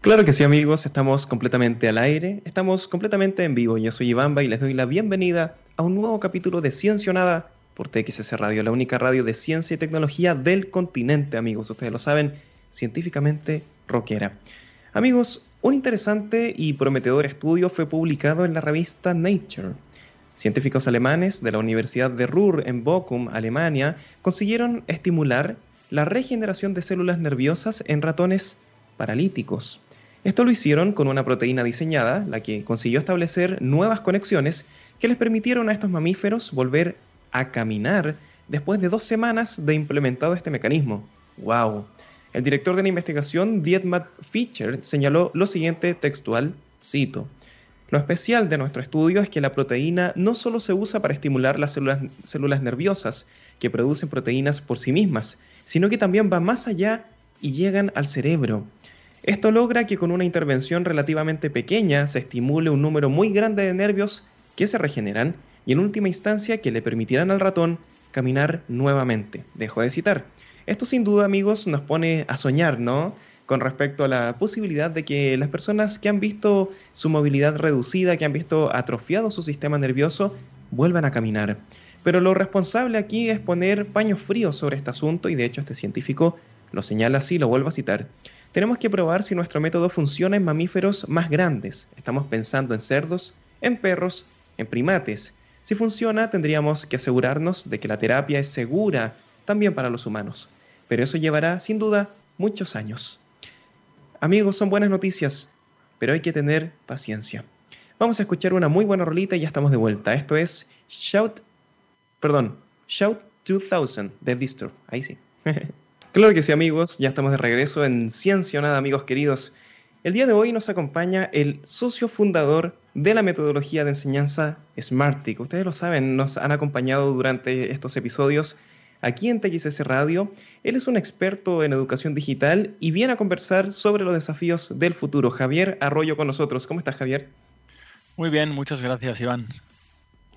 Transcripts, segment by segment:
Claro que sí, amigos, estamos completamente al aire, estamos completamente en vivo. Yo soy Ivamba y les doy la bienvenida a un nuevo capítulo de Ciencia Nada por TXS Radio, la única radio de ciencia y tecnología del continente, amigos. Ustedes lo saben, científicamente rockera. Amigos, un interesante y prometedor estudio fue publicado en la revista Nature. Científicos alemanes de la Universidad de Ruhr en Bochum, Alemania, consiguieron estimular la regeneración de células nerviosas en ratones paralíticos. Esto lo hicieron con una proteína diseñada, la que consiguió establecer nuevas conexiones que les permitieron a estos mamíferos volver a caminar después de dos semanas de implementado este mecanismo. ¡Wow! El director de la investigación, Dietmar Fischer, señaló lo siguiente textual, cito, Lo especial de nuestro estudio es que la proteína no solo se usa para estimular las células, células nerviosas que producen proteínas por sí mismas, sino que también va más allá y llegan al cerebro. Esto logra que con una intervención relativamente pequeña se estimule un número muy grande de nervios que se regeneran y en última instancia que le permitirán al ratón caminar nuevamente. Dejo de citar. Esto sin duda, amigos, nos pone a soñar, ¿no? Con respecto a la posibilidad de que las personas que han visto su movilidad reducida, que han visto atrofiado su sistema nervioso, vuelvan a caminar. Pero lo responsable aquí es poner paños fríos sobre este asunto y de hecho este científico lo señala así, lo vuelvo a citar. Tenemos que probar si nuestro método funciona en mamíferos más grandes. Estamos pensando en cerdos, en perros, en primates. Si funciona, tendríamos que asegurarnos de que la terapia es segura también para los humanos. Pero eso llevará, sin duda, muchos años. Amigos, son buenas noticias, pero hay que tener paciencia. Vamos a escuchar una muy buena rolita y ya estamos de vuelta. Esto es Shout, perdón, Shout 2000 de Disturb. Ahí sí. Claro que sí, amigos, ya estamos de regreso en Ciencia o Nada, amigos queridos. El día de hoy nos acompaña el socio fundador de la metodología de enseñanza Smartic. Ustedes lo saben, nos han acompañado durante estos episodios aquí en TXS Radio. Él es un experto en educación digital y viene a conversar sobre los desafíos del futuro. Javier Arroyo con nosotros. ¿Cómo estás, Javier? Muy bien, muchas gracias, Iván.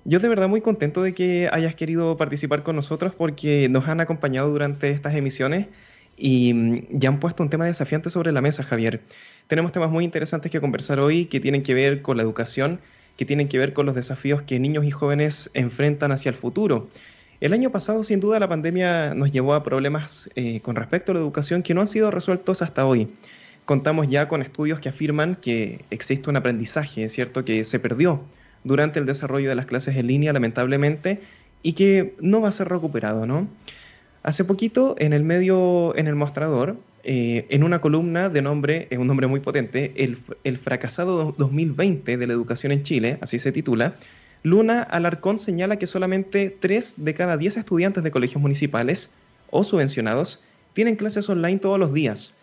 Yo de verdad muy contento de que hayas querido participar con nosotros porque nos han acompañado durante estas emisiones y mm, ya han puesto un tema desafiante sobre la mesa, Javier. Tenemos temas muy interesantes que conversar hoy que tienen que ver con la educación, que tienen que ver con los desafíos que niños y jóvenes enfrentan hacia el futuro. El año pasado, sin duda, la pandemia nos llevó a problemas eh, con respecto a la educación que no han sido resueltos hasta hoy. Contamos ya con estudios que afirman que existe un aprendizaje, cierto, que se perdió durante el desarrollo de las clases en línea, lamentablemente, y que no va a ser recuperado, ¿no? Hace poquito, en el medio, en el mostrador, eh, en una columna de nombre, es un nombre muy potente, el, el fracasado 2020 de la educación en Chile, así se titula, Luna Alarcón señala que solamente 3 de cada 10 estudiantes de colegios municipales o subvencionados tienen clases online todos los días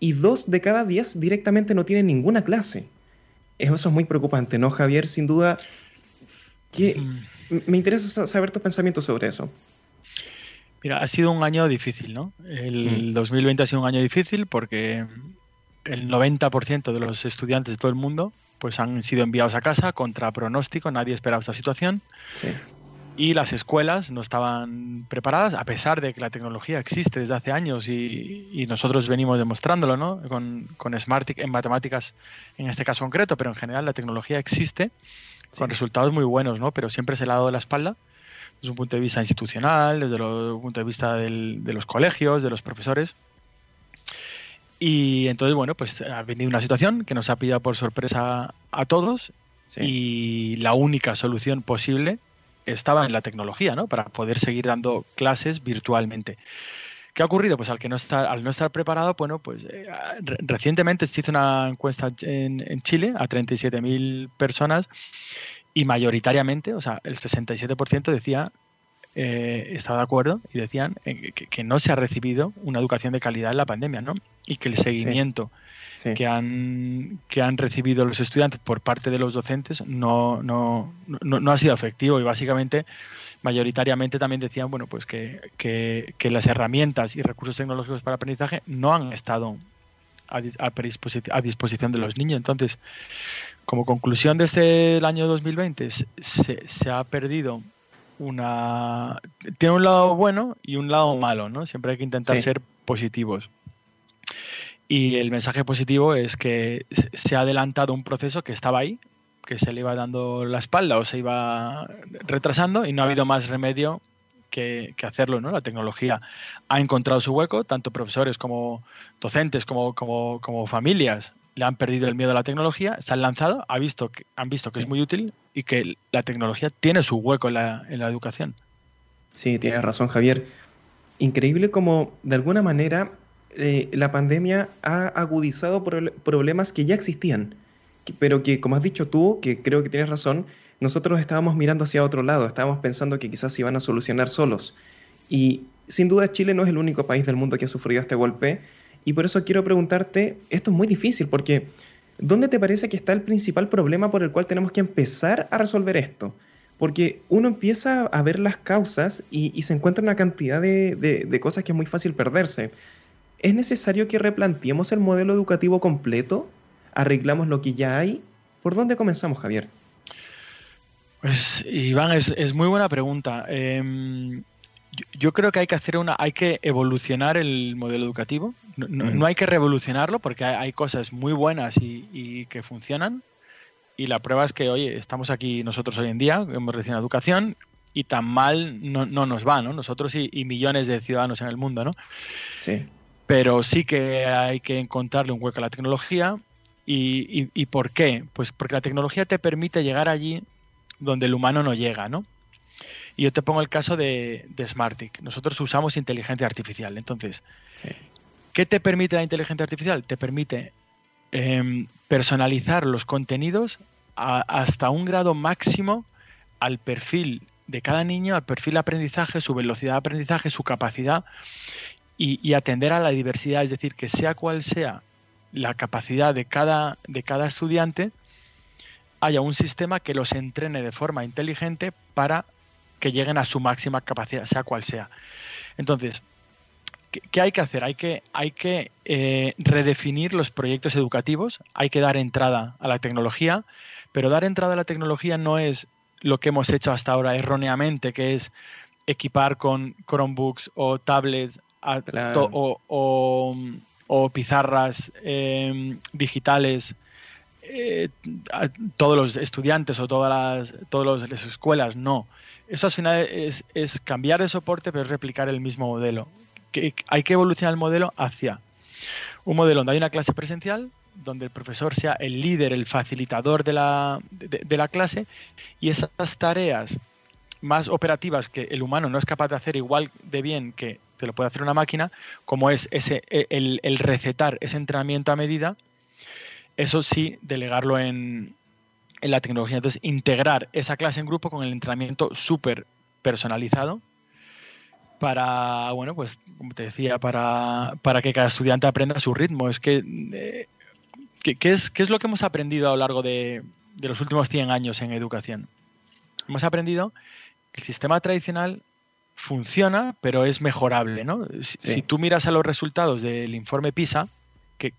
y 2 de cada 10 directamente no tienen ninguna clase eso es muy preocupante, ¿no, Javier? Sin duda, que me interesa saber tus pensamientos sobre eso. Mira, ha sido un año difícil, ¿no? El 2020 mm. ha sido un año difícil porque el 90% de los estudiantes de todo el mundo pues han sido enviados a casa contra pronóstico, nadie esperaba esta situación. Sí y las escuelas no estaban preparadas, a pesar de que la tecnología existe desde hace años y, nosotros venimos demostrándolo, ¿no? Con, con Smartic en matemáticas en este caso concreto, pero en general la tecnología existe con resultados muy buenos, ¿no? Pero siempre se le ha dado de la espalda desde un punto de vista institucional, desde el punto de vista de los colegios, de los profesores. Y entonces, bueno, pues ha venido una situación que nos ha pillado por sorpresa a todos y la única solución posible estaba en la tecnología, ¿no? Para poder seguir dando clases virtualmente. ¿Qué ha ocurrido? Pues al, que no estar, al no estar preparado, bueno, pues eh, recientemente se hizo una encuesta en, Chile a 37.000 personas y mayoritariamente, o sea, el 67% decía, eh, estaba de acuerdo y decían eh, que, no se ha recibido una educación de calidad en la pandemia, ¿no? Y que el seguimiento que, han, que han recibido los estudiantes por parte de los docentes no, no, no, ha sido efectivo y básicamente mayoritariamente también decían bueno pues que, que, que las herramientas y recursos tecnológicos para aprendizaje no han estado a, a, disposición de los niños. Entonces, como conclusión de este año 2020, se, se, ha perdido una... Tiene un lado bueno y un lado malo, ¿no? Siempre hay que intentar ser positivos. Y el mensaje positivo es que se ha adelantado un proceso que estaba ahí, que se le iba dando la espalda o se iba retrasando y no ha habido más remedio que, hacerlo. ¿no? La tecnología ha encontrado su hueco, tanto profesores como docentes como, como, como familias le han perdido el miedo a la tecnología, se han lanzado, ha visto que, han visto que es muy útil y que la tecnología tiene su hueco en la, en la educación. Sí, tienes razón, Javier. Increíble como de alguna manera eh, la pandemia ha agudizado problemas que ya existían, pero que, como has dicho tú, que creo que tienes razón, nosotros estábamos mirando hacia otro lado, estábamos pensando que quizás se iban a solucionar solos. Y sin duda Chile no es el único país del mundo que ha sufrido este golpe, y por eso quiero preguntarte, esto es muy difícil, porque ¿dónde te parece que está el principal problema por el cual tenemos que empezar a resolver esto? Porque uno empieza a ver las causas y, se encuentra una cantidad de, de cosas que es muy fácil perderse. ¿Es necesario que replanteemos el modelo educativo completo? ¿Arreglamos lo que ya hay? ¿Por dónde comenzamos, Javier? Pues Iván, es, muy buena pregunta. Em, yo, creo que hay que hacer una, hay que evolucionar el modelo educativo. No, hay que revolucionarlo porque hay, cosas muy buenas y, que funcionan. Y la prueba es que, oye, estamos aquí nosotros hoy en día, hemos recibido educación y tan mal no, nos va, ¿no? Nosotros y, y, millones de ciudadanos en el mundo, ¿no? Sí pero sí que hay que encontrarle un hueco a la tecnología. ¿Y, por qué? Pues porque la tecnología te permite llegar allí donde el humano no llega, ¿no? Y yo te pongo el caso de, Smartick. Nosotros usamos inteligencia artificial. Entonces, ¿qué te permite la inteligencia artificial? Te permite em, personalizar los contenidos hasta un grado máximo al perfil de cada niño, al perfil de aprendizaje, su velocidad de aprendizaje, su capacidad y, atender a la diversidad, es decir, que sea cual sea la capacidad de cada, de cada estudiante, haya un sistema que los entrene de forma inteligente para que lleguen a su máxima capacidad, sea cual sea. Entonces, ¿qué, hay que hacer? Hay que, hay que eh, redefinir los proyectos educativos, hay que dar entrada a la tecnología, pero dar entrada a la tecnología no es lo que hemos hecho hasta ahora erróneamente, que es equipar con Chromebooks o tablets o, pizarras em, digitales eh, a todos los estudiantes o todas las, todas las escuelas, no. Eso al final es, cambiar de soporte, pero es replicar el mismo modelo. Que hay que evolucionar el modelo hacia un modelo donde hay una clase presencial, donde el profesor sea el líder, el facilitador de la, de la clase, y esas tareas más operativas que el humano no es capaz de hacer igual de bien que te lo puede hacer una máquina, como es ese, e, el, recetar ese entrenamiento a medida, eso sí, delegarlo en, la tecnología. Entonces, integrar esa clase en grupo con el entrenamiento súper personalizado para, bueno, pues como te decía, para, que cada estudiante aprenda a su ritmo. Es que, eh, ¿qué, es, ¿qué es lo que hemos aprendido a lo largo de, de los últimos 100 años en educación? Hemos aprendido que el sistema tradicional funciona, pero es mejorable, ¿no? Si, tú miras a los resultados del informe PISA, que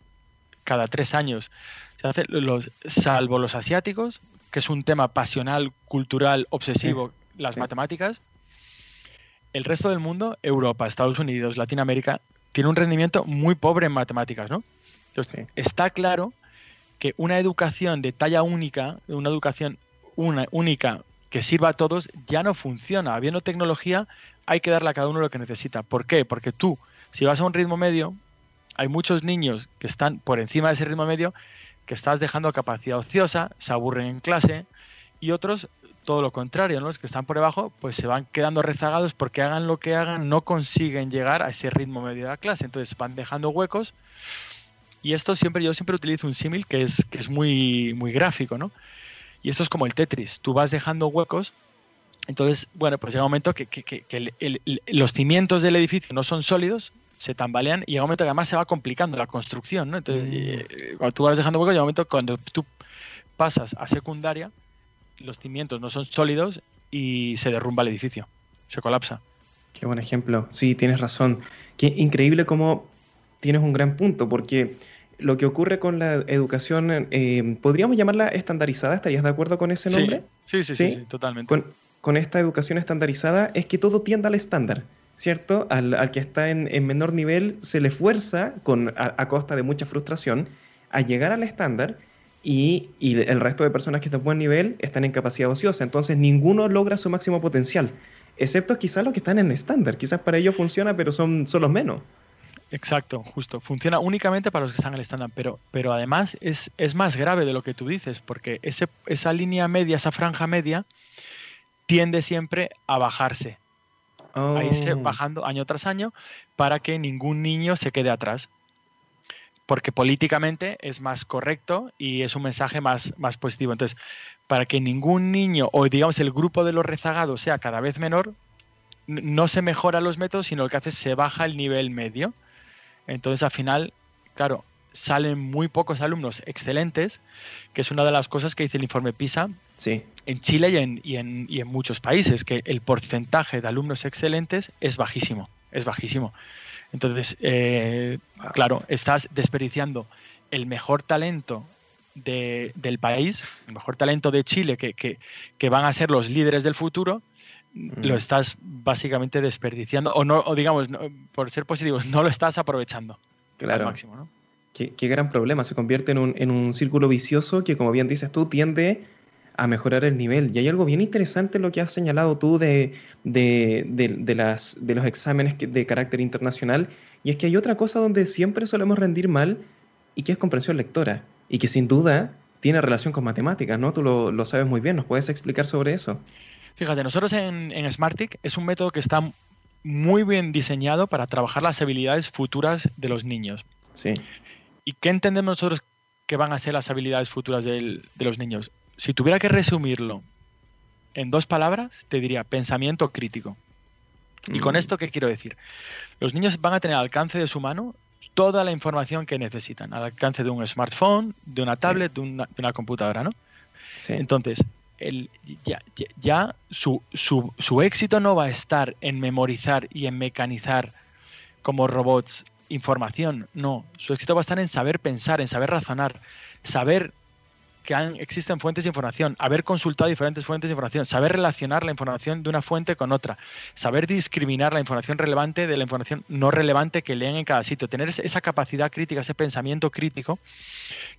cada tres años se hace, los, salvo los asiáticos, que es un tema pasional, cultural, obsesivo, las matemáticas, el resto del mundo, Europa, Estados Unidos, Latinoamérica, tiene un rendimiento muy pobre en matemáticas, ¿no? Entonces, está claro que una educación de talla única, una educación una, única que sirva a todos ya no funciona. Habiendo tecnología, hay que darle a cada uno lo que necesita. ¿Por qué? Porque tú, si vas a un ritmo medio, hay muchos niños que están por encima de ese ritmo medio que estás dejando capacidad ociosa, se aburren en clase, y otros todo lo contrario, ¿no? los que están por debajo, pues se van quedando rezagados porque hagan lo que hagan, no consiguen llegar a ese ritmo medio de la clase, entonces van dejando huecos. Y esto siempre, yo siempre utilizo un símil que es, que es muy, muy gráfico, ¿no? Y eso es como el Tetris. Tú vas dejando huecos. Entonces, bueno, pues llega un momento que, los cimientos del edificio no son sólidos, se tambalean y llega un momento que además se va complicando la construcción, ¿no? Entonces, mm. eh, cuando tú vas dejando huecos, llega un momento cuando tú pasas a secundaria, los cimientos no son sólidos y se derrumba el edificio, se colapsa. Qué buen ejemplo. Sí, tienes razón. Qué increíble cómo tienes un gran punto, porque lo que ocurre con la educación, eh, ¿podríamos llamarla estandarizada? ¿Estarías de acuerdo con ese nombre? Sí, sí, sí, totalmente. Con, esta educación estandarizada es que todo tienda al estándar. ¿cierto? Al, que está en, menor nivel se le fuerza, con, a, costa de mucha frustración, a llegar al estándar y, el resto de personas que están en buen nivel están en capacidad ociosa. Entonces ninguno logra su máximo potencial, excepto quizás los que están en estándar. Quizás para ellos funciona, pero son, son los menos. Exacto, justo. Funciona únicamente para los que están en el estándar, pero, pero además es, es, más grave de lo que tú dices, porque ese, esa línea media, esa franja media, tiende siempre a bajarse, a irse oh. bajando año tras año para que ningún niño se quede atrás. Porque políticamente es más correcto y es un mensaje más, más positivo. Entonces, para que ningún niño o digamos el grupo de los rezagados sea cada vez menor, no se mejora los métodos, sino lo que hace es se baja el nivel medio. Entonces, al final, claro, salen muy pocos alumnos excelentes, que es una de las cosas que dice el informe PISA sí. en Chile y en, y, en, muchos países, que el porcentaje de alumnos excelentes es bajísimo, es bajísimo. Entonces, eh, claro, estás desperdiciando el mejor talento del país, el mejor talento de Chile, que, que, van a ser los líderes del futuro, lo estás básicamente desperdiciando, o no, o digamos, por ser positivos, no lo estás aprovechando claro. al máximo, ¿no? Qué, gran problema, se convierte en un, en un, círculo vicioso que, como bien dices tú, tiende a mejorar el nivel. Y hay algo bien interesante en lo que has señalado tú de, de, de, las, de los exámenes de carácter internacional, y es que hay otra cosa donde siempre solemos rendir mal y que es comprensión lectora, y que sin duda tiene relación con matemáticas, ¿no? Tú lo, lo sabes muy bien, ¿nos puedes explicar sobre eso? Fíjate, nosotros en, en Smartic es un método que está muy bien diseñado para trabajar las habilidades futuras de los niños. Sí. ¿Y qué entendemos nosotros que van a ser las habilidades futuras de los niños? Si tuviera que resumirlo en dos palabras, te diría pensamiento crítico. ¿Y con mm. esto qué quiero decir? Los niños van a tener al alcance de su mano toda la información que necesitan, al alcance de un smartphone, de una tablet, de, una, computadora, ¿no? Entonces, ya, su, su, éxito no va a estar en memorizar y en mecanizar como robots información, no. Su éxito va a estar en saber pensar, en saber razonar, saber que existen fuentes de información, haber consultado diferentes fuentes de información, saber relacionar la información de una fuente con otra, saber discriminar la información relevante de la información no relevante que leen en cada sitio, tener esa capacidad crítica, ese pensamiento crítico,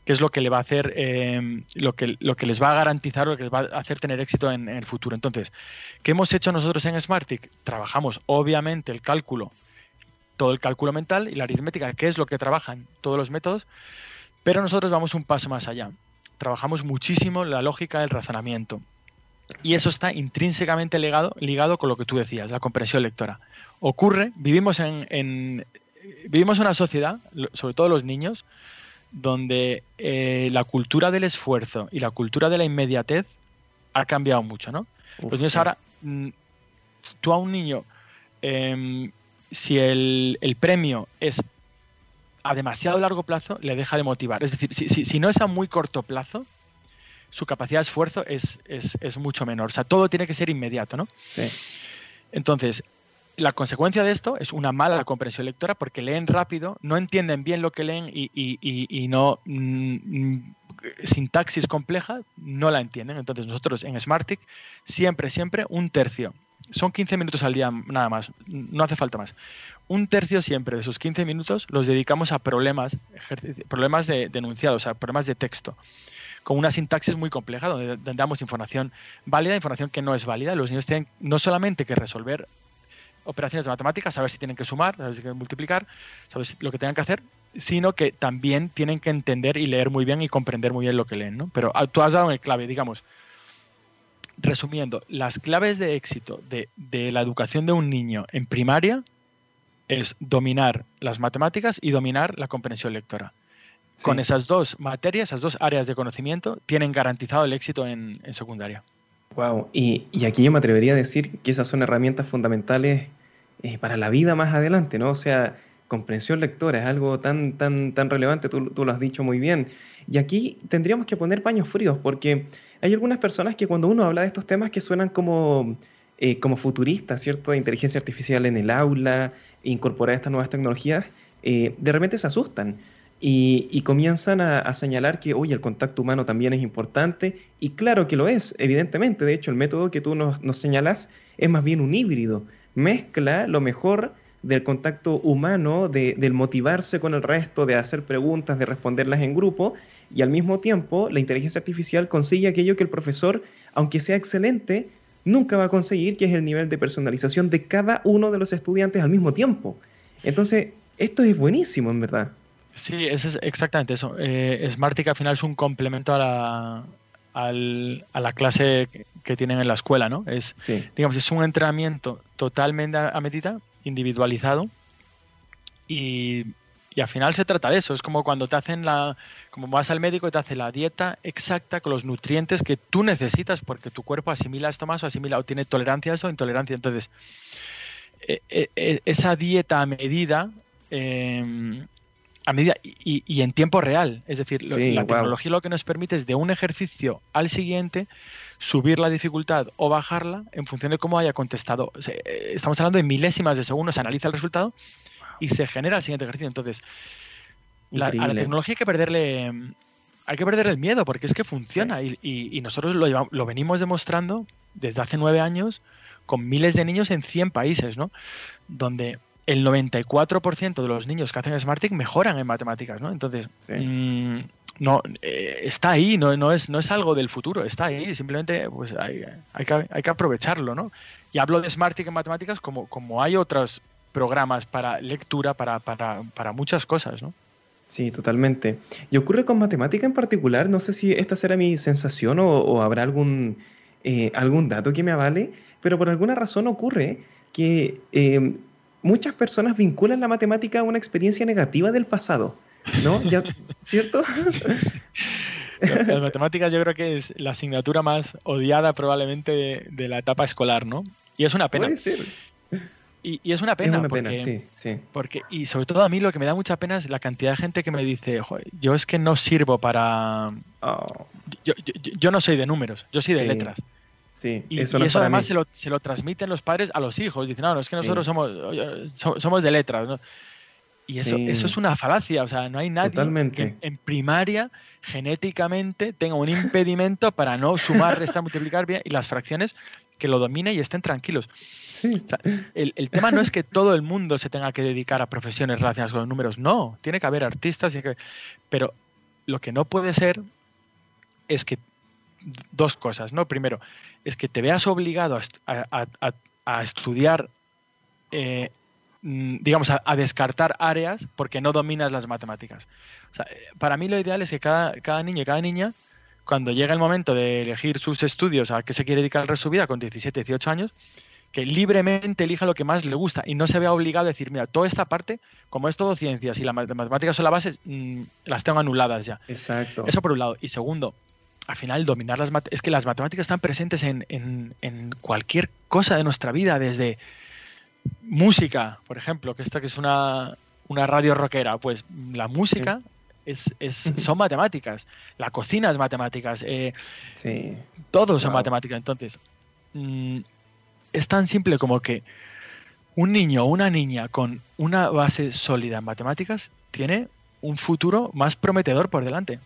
que es lo que le va a hacer, eh, lo, que, lo que les va a garantizar, lo que les va a hacer tener éxito en, el futuro. Entonces, ¿qué hemos hecho nosotros en Smartic? Trabajamos obviamente el cálculo todo el cálculo mental y la aritmética, que es lo que trabajan todos los métodos, pero nosotros vamos un paso más allá. Trabajamos muchísimo la lógica del razonamiento. Y eso está intrínsecamente ligado, ligado con lo que tú decías, la comprensión lectora. Ocurre, vivimos en, vivimos una sociedad, sobre todo los niños, donde eh, la cultura del esfuerzo y la cultura de la inmediatez ha cambiado mucho, ¿no? los niños ahora, mm, tú a un niño em, si el, premio es a demasiado largo plazo, le deja de motivar. Es decir, si, no es a muy corto plazo, su capacidad de esfuerzo es, mucho menor. O sea, todo tiene que ser inmediato, ¿no? Sí. Entonces, la consecuencia de esto es una mala comprensión lectora porque leen rápido, no entienden bien lo que leen y, no mm, sintaxis compleja no la entienden. Entonces nosotros en Smartic siempre, siempre un tercio son 15 minutos al día nada más, no hace falta más. Un tercio siempre de esos 15 minutos los dedicamos a problemas, problemas de, denunciados, a problemas de texto, con una sintaxis muy compleja, donde, damos información válida, información que no es válida. Los niños tienen no solamente que resolver operaciones de matemáticas, saber si tienen que sumar, saber si tienen que multiplicar, saber lo que tengan que hacer, sino que también tienen que entender y leer muy bien y comprender muy bien lo que leen. ¿no? Pero ah, tú has dado en el clave, digamos, resumiendo, las claves de éxito de, la educación de un niño en primaria es dominar las matemáticas y dominar la comprensión lectora. Con esas dos materias, esas dos áreas de conocimiento, tienen garantizado el éxito en, secundaria. Wow, y, aquí yo me atrevería a decir que esas son herramientas fundamentales eh, para la vida más adelante, ¿no? O sea, comprensión lectora es algo tan, tan, tan relevante, tú, tú lo has dicho muy bien. Y aquí tendríamos que poner paños fríos, porque hay algunas personas que cuando uno habla de estos temas que suenan como, eh, como futuristas, ¿cierto? De inteligencia artificial en el aula, incorporar estas nuevas tecnologías, eh, de repente se asustan y, comienzan a, señalar que, oye, el contacto humano también es importante, y claro que lo es, evidentemente, de hecho, el método que tú nos, nos señalas es más bien un híbrido, mezcla lo mejor del contacto humano, de, del motivarse con el resto, de hacer preguntas, de responderlas en grupo, y al mismo tiempo la inteligencia artificial consigue aquello que el profesor, aunque sea excelente, nunca va a conseguir, que es el nivel de personalización de cada uno de los estudiantes al mismo tiempo. Entonces, esto es buenísimo, en verdad. Sí, es exactamente eso. Eh, Smartic al final es un complemento a la, a la clase que tienen en la escuela, ¿no? Es, digamos, es un entrenamiento totalmente a medida, individualizado, y, y, al final se trata de eso. Es como cuando te hacen la, como vas al médico y te hace la dieta exacta con los nutrientes que tú necesitas porque tu cuerpo asimila esto más o asimila o tiene tolerancia a eso o intolerancia. Entonces, e, e, e, esa dieta a medida em, a medida y, en tiempo real. Es decir, la tecnología lo que nos permite es de un ejercicio al siguiente subir la dificultad o bajarla en función de cómo haya contestado. Eh, estamos hablando de milésimas de segundos, se analiza el resultado y se genera el siguiente ejercicio. Entonces, a la tecnología hay que perderle hay que perder el miedo porque es que funciona y, nosotros lo, lo venimos demostrando desde hace nueve años con miles de niños en 100 países, ¿no? Donde el 94% de los niños que hacen Smarting mejoran en matemáticas, ¿no? Entonces, mm, no, eh, está ahí, no, no, es, no es algo del futuro, está ahí, simplemente pues hay, que, aprovecharlo, ¿no? Y hablo de Smarting en matemáticas como, como hay otros programas para lectura, para, muchas cosas, ¿no? Sí, totalmente. Y ocurre con matemática en particular, no sé si esta será mi sensación o, habrá algún, eh, algún dato que me avale, pero por alguna razón ocurre que eh, muchas personas vinculan la matemática a una experiencia negativa del pasado, ¿no? ¿Cierto? Las matemáticas yo creo que es la asignatura más odiada probablemente de, la etapa escolar, ¿no? Y es una pena. Puede ser. Y, es una pena, porque, porque, y sobre todo a mí lo que me da mucha pena es la cantidad de gente que me dice, yo es que no sirvo para... Oh. Yo, no soy de números, yo soy de letras y eso, además se lo, se lo, transmiten los padres a los hijos. Dicen, no, no es que nosotros somos, somos de letras. Y eso, eso es una falacia. O sea, no hay nadie que en primaria genéticamente tenga un impedimento para no sumar, restar, multiplicar bien y las fracciones que lo domine y estén tranquilos. el, el, tema no es que todo el mundo se tenga que dedicar a profesiones relacionadas con los números. No, tiene que haber artistas. Que, pero lo que no puede ser es que dos cosas, ¿no? Primero, es que te veas obligado a, estudiar, eh, mm, digamos, a, descartar áreas porque no dominas las matemáticas. para mí lo ideal es que cada, cada niño y cada niña, cuando llega el momento de elegir sus estudios, a qué se quiere dedicar el resto de su vida con 17, 18 años, que libremente elija lo que más le gusta y no se vea obligado a decir, mira, toda esta parte, como es todo ciencias y las matemáticas son la base, mm, las tengo anuladas ya. Exacto. Eso por un lado. Y segundo, al final dominar las matemáticas, es que las matemáticas están presentes en, cualquier cosa de nuestra vida, desde música, por ejemplo, que esta que es una, radio rockera, pues la música es, son matemáticas, la cocina es matemáticas, eh, sí. todo son matemáticas. Entonces, mm, es tan simple como que un niño o una niña con una base sólida en matemáticas tiene un futuro más prometedor por delante.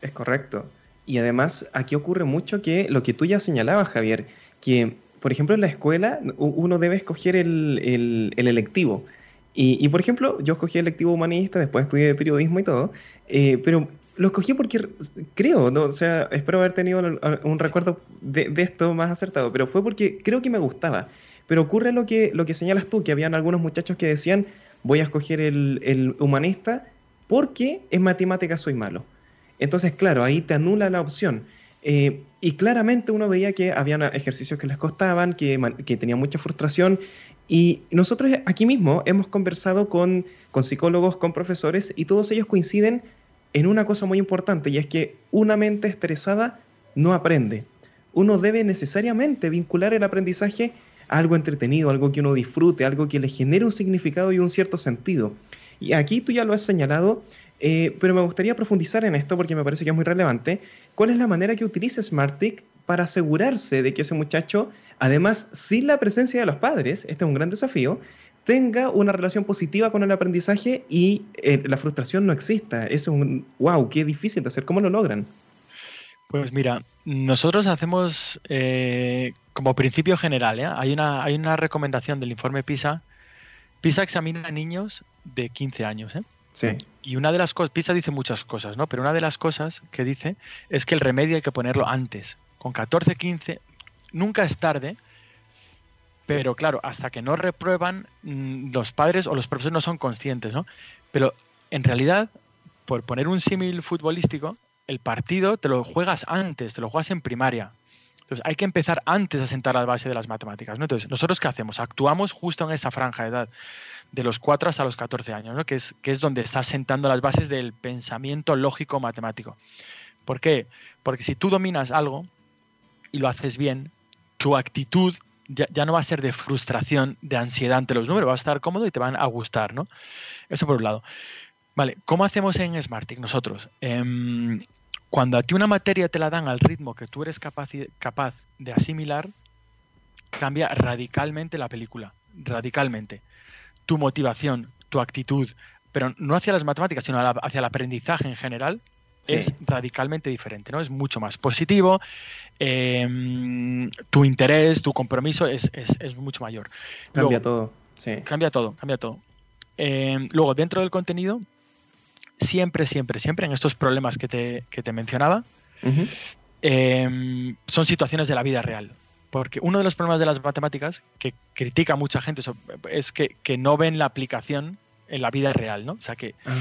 Es correcto. Y además aquí ocurre mucho que lo que tú ya señalabas, Javier, que por ejemplo en la escuela uno debe escoger el, electivo. Y, por ejemplo, yo escogí el electivo humanista, después estudié periodismo y todo, eh, pero lo escogí porque creo, ¿no? o sea, espero haber tenido un recuerdo de, esto más acertado, pero fue porque creo que me gustaba. Pero ocurre lo que, lo que señalas tú, que habían algunos muchachos que decían, voy a escoger el, el humanista porque en matemáticas soy malo. Entonces, claro, ahí te anula la opción. Eh, y claramente uno veía que había ejercicios que les costaban, que, tenían mucha frustración. Y nosotros aquí mismo hemos conversado con, con psicólogos, con profesores, y todos ellos coinciden en una cosa muy importante, y es que una mente estresada no aprende. Uno debe necesariamente vincular el aprendizaje a algo entretenido, algo que uno disfrute, algo que le genere un significado y un cierto sentido. Y aquí tú ya lo has señalado, eh, pero me gustaría profundizar en esto porque me parece que es muy relevante. ¿Cuál es la manera que utiliza SmartTIC para asegurarse de que ese muchacho, además sin la presencia de los padres, este es un gran desafío, tenga una relación positiva con el aprendizaje y eh, la frustración no exista? Eso es un, wow, qué difícil de hacer. ¿Cómo lo logran? Pues mira, nosotros hacemos eh, como principio general, ¿eh? hay, una, hay una recomendación del informe PISA. PISA examina a niños de 15 años. ¿eh? Sí. Y una de las cosas, PISA dice muchas cosas, ¿no? Pero una de las cosas que dice es que el remedio hay que ponerlo antes. Con 14, 15, nunca es tarde, pero claro, hasta que no reprueban, mm, los padres o los profesores no son conscientes, ¿no? Pero en realidad, por poner un símil futbolístico, el partido te lo juegas antes, te lo juegas en primaria. Entonces hay que empezar antes a sentar la base de las matemáticas. ¿no? Entonces, ¿nosotros qué hacemos? Actuamos justo en esa franja de edad, de los 4 hasta los 14 años, ¿no? que, es, que es donde estás sentando las bases del pensamiento lógico matemático. ¿Por qué? Porque si tú dominas algo y lo haces bien, tu actitud ya, no va a ser de frustración, de ansiedad ante los números, va a estar cómodo y te van a gustar, ¿no? Eso por un lado. Vale, ¿cómo hacemos en Smartick nosotros? Em, cuando a ti una materia te la dan al ritmo que tú eres capaz, capaz de asimilar, cambia radicalmente la película, radicalmente. Tu motivación, tu actitud, pero no hacia las matemáticas, sino hacia el aprendizaje en general, es radicalmente diferente, ¿no? Es mucho más positivo, em, tu interés, tu compromiso es, mucho mayor. Cambia todo, sí. Cambia todo, cambia todo. Em, luego, dentro del contenido, siempre, siempre, siempre en estos problemas que te, mencionaba, em, son situaciones de la vida real. Porque uno de los problemas de las matemáticas que critica mucha gente es que, no ven la aplicación en la vida real, ¿no? O sea, que, ah.